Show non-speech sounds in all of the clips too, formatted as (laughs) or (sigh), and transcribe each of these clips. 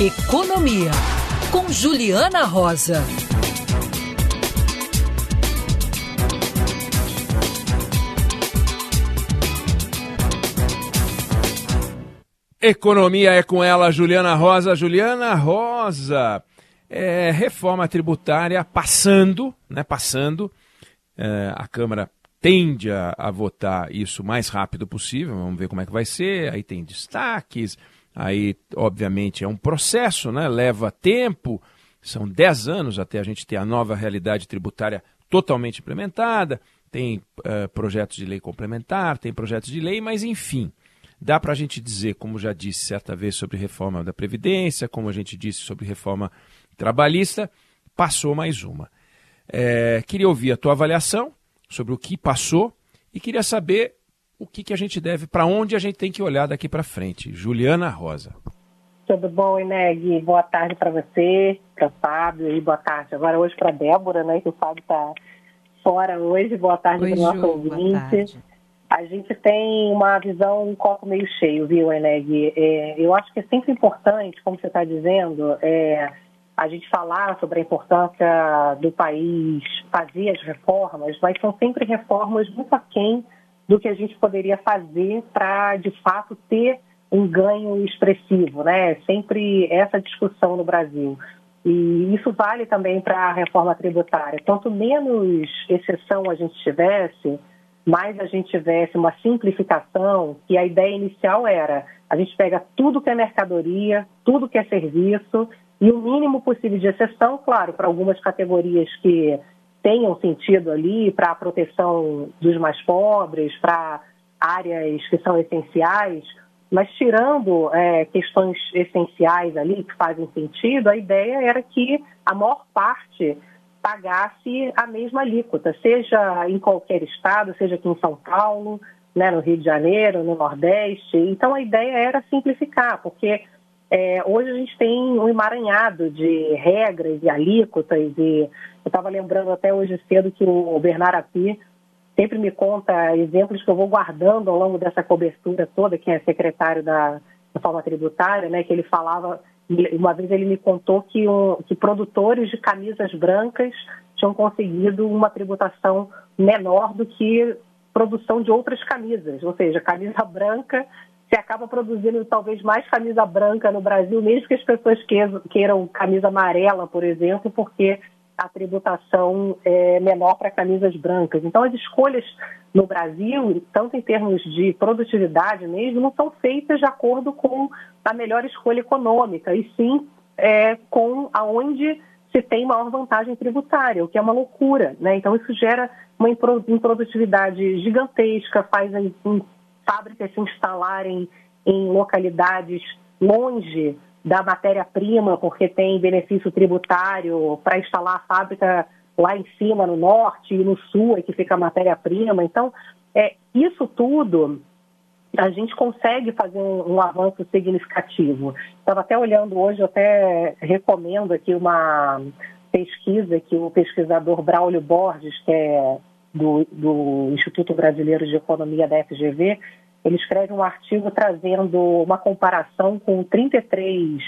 Economia com Juliana Rosa. Economia é com ela, Juliana Rosa. Juliana Rosa, é, reforma tributária passando, né? Passando. É, a Câmara tende a, a, votar isso o mais rápido possível. Vamos ver como é que vai ser. Aí tem destaques. Aí, obviamente, é um processo, né? Leva tempo. São 10 anos até a gente ter a nova realidade tributária totalmente implementada. Tem uh, projetos de lei complementar, tem projetos de lei, mas enfim. Dá para a gente dizer, como já disse certa vez sobre reforma da Previdência, como a gente disse sobre reforma trabalhista, passou mais uma. É, queria ouvir a tua avaliação sobre o que passou e queria saber o que, que a gente deve, para onde a gente tem que olhar daqui para frente. Juliana Rosa. Tudo bom, Ineg? Boa tarde para você, para o Fábio e boa tarde agora hoje para Débora, né? Que o Fábio está fora hoje. Boa tarde para o nosso ouvinte a gente tem uma visão um copo meio cheio, viu, Eneg? É, eu acho que é sempre importante, como você está dizendo, é, a gente falar sobre a importância do país fazer as reformas, mas são sempre reformas muito aquém do que a gente poderia fazer para, de fato, ter um ganho expressivo, né? Sempre essa discussão no Brasil. E isso vale também para a reforma tributária. Quanto menos exceção a gente tivesse, mais a gente tivesse uma simplificação, que a ideia inicial era a gente pega tudo que é mercadoria, tudo que é serviço, e o mínimo possível de exceção, claro, para algumas categorias que tenham sentido ali, para a proteção dos mais pobres, para áreas que são essenciais, mas tirando é, questões essenciais ali que fazem sentido, a ideia era que a maior parte pagasse a mesma alíquota, seja em qualquer estado, seja aqui em São Paulo, né, no Rio de Janeiro, no Nordeste. Então a ideia era simplificar, porque é, hoje a gente tem um emaranhado de regras e alíquotas, e eu estava lembrando até hoje cedo que o Bernardo Api sempre me conta exemplos que eu vou guardando ao longo dessa cobertura toda, que é secretário da reforma tributária, né, que ele falava uma vez ele me contou que, um, que produtores de camisas brancas tinham conseguido uma tributação menor do que produção de outras camisas. Ou seja, camisa branca se acaba produzindo talvez mais camisa branca no Brasil, mesmo que as pessoas queiram camisa amarela, por exemplo, porque a tributação é menor para camisas brancas. Então, as escolhas no Brasil, tanto em termos de produtividade mesmo, não são feitas de acordo com a melhor escolha econômica, e sim é, com aonde se tem maior vantagem tributária, o que é uma loucura. Né? Então, isso gera uma improdutividade gigantesca, faz em fábricas se instalarem em localidades longe da matéria-prima, porque tem benefício tributário para instalar a fábrica lá em cima, no norte e no sul, é que fica a matéria-prima. Então, é, isso tudo a gente consegue fazer um, um avanço significativo. Estava até olhando hoje, eu até recomendo aqui uma pesquisa que o pesquisador Braulio Borges, que é do, do Instituto Brasileiro de Economia da FGV, ele escreve um artigo trazendo uma comparação com 33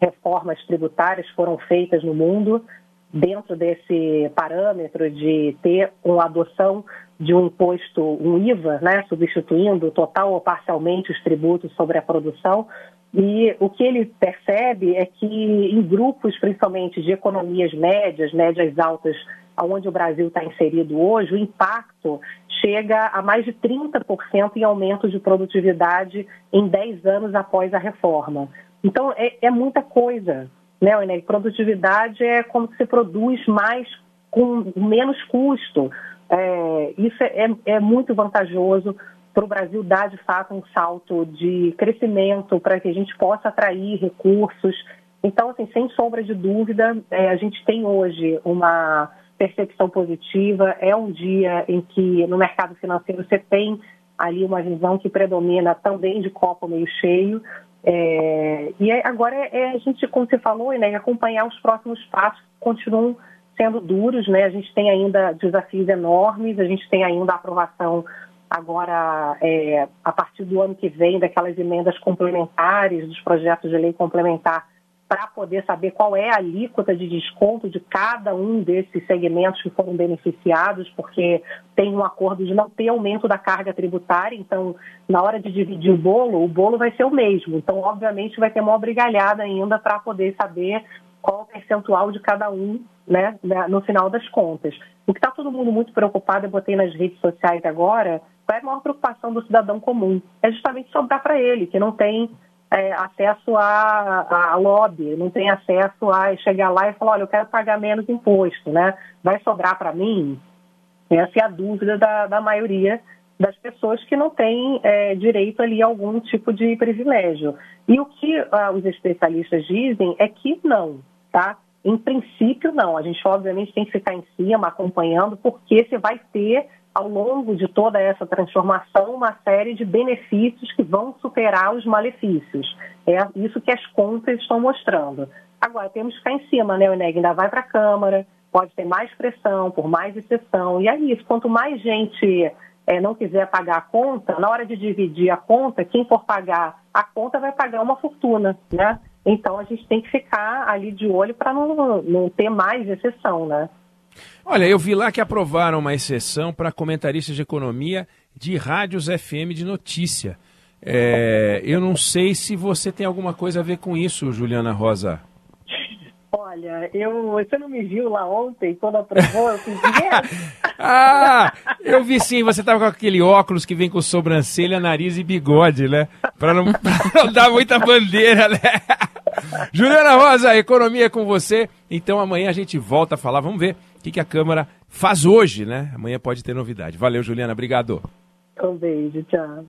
reformas tributárias que foram feitas no mundo, dentro desse parâmetro de ter uma adoção de um imposto, um IVA, né, substituindo total ou parcialmente os tributos sobre a produção. E o que ele percebe é que em grupos, principalmente de economias médias, médias altas, onde o Brasil está inserido hoje, o impacto chega a mais de 30% em aumento de produtividade em 10 anos após a reforma. Então, é, é muita coisa. Né, Inês? Produtividade é como se produz mais com menos custo. É, isso é, é, muito vantajoso para o Brasil dar, de fato, um salto de crescimento, para que a gente possa atrair recursos. Então, assim, sem sombra de dúvida, é, a gente tem hoje uma percepção positiva. É um dia em que no mercado financeiro você tem ali uma visão que predomina também de copo meio cheio. É, e agora é, é, a gente, como você falou, né, acompanhar os próximos passos que continuam sendo duros, né? A gente tem ainda desafios enormes, a gente tem ainda a aprovação agora, é, a partir do ano que vem, daquelas emendas complementares, dos projetos de lei complementar para poder saber qual é a alíquota de desconto de cada um desses segmentos que foram beneficiados, porque tem um acordo de não ter aumento da carga tributária, então, na hora de dividir o bolo, o bolo vai ser o mesmo. Então, obviamente, vai ter uma obrigalhada ainda para poder saber qual o percentual de cada um, né, no final das contas. O que está todo mundo muito preocupado, eu botei nas redes sociais agora, qual é a maior preocupação do cidadão comum? É justamente sobrar para ele, que não tem é, acesso a, a, lobby, não tem acesso a chegar lá e falar, olha, eu quero pagar menos imposto, né? Vai sobrar para mim? Essa é a dúvida da, da maioria das pessoas que não têm é, direito ali a algum tipo de privilégio. E o que ah, os especialistas dizem é que não, tá? Em princípio, não. A gente, obviamente, tem que ficar em cima, acompanhando, porque você vai ter ao longo de toda essa transformação, uma série de benefícios que vão superar os malefícios. É isso que as contas estão mostrando. Agora, temos que ficar em cima, né? O INEG ainda vai para a Câmara, pode ter mais pressão, por mais exceção. E é isso, quanto mais gente é, não quiser pagar a conta, na hora de dividir a conta, quem for pagar a conta vai pagar uma fortuna, né? Então, a gente tem que ficar ali de olho para não, não ter mais exceção, né? Olha, eu vi lá que aprovaram uma exceção para comentaristas de economia de rádios FM de notícia. É, eu não sei se você tem alguma coisa a ver com isso, Juliana Rosa. Olha, eu, você não me viu lá ontem, quando aprovou, eu fiz (laughs) Ah, eu vi sim, você estava com aquele óculos que vem com sobrancelha, nariz e bigode, né? Para não, (laughs) não dar muita bandeira, né? (laughs) Juliana Rosa, economia é com você. Então amanhã a gente volta a falar, vamos ver o que, que a Câmara faz hoje, né? Amanhã pode ter novidade. Valeu, Juliana, obrigado. Um beijo, tchau.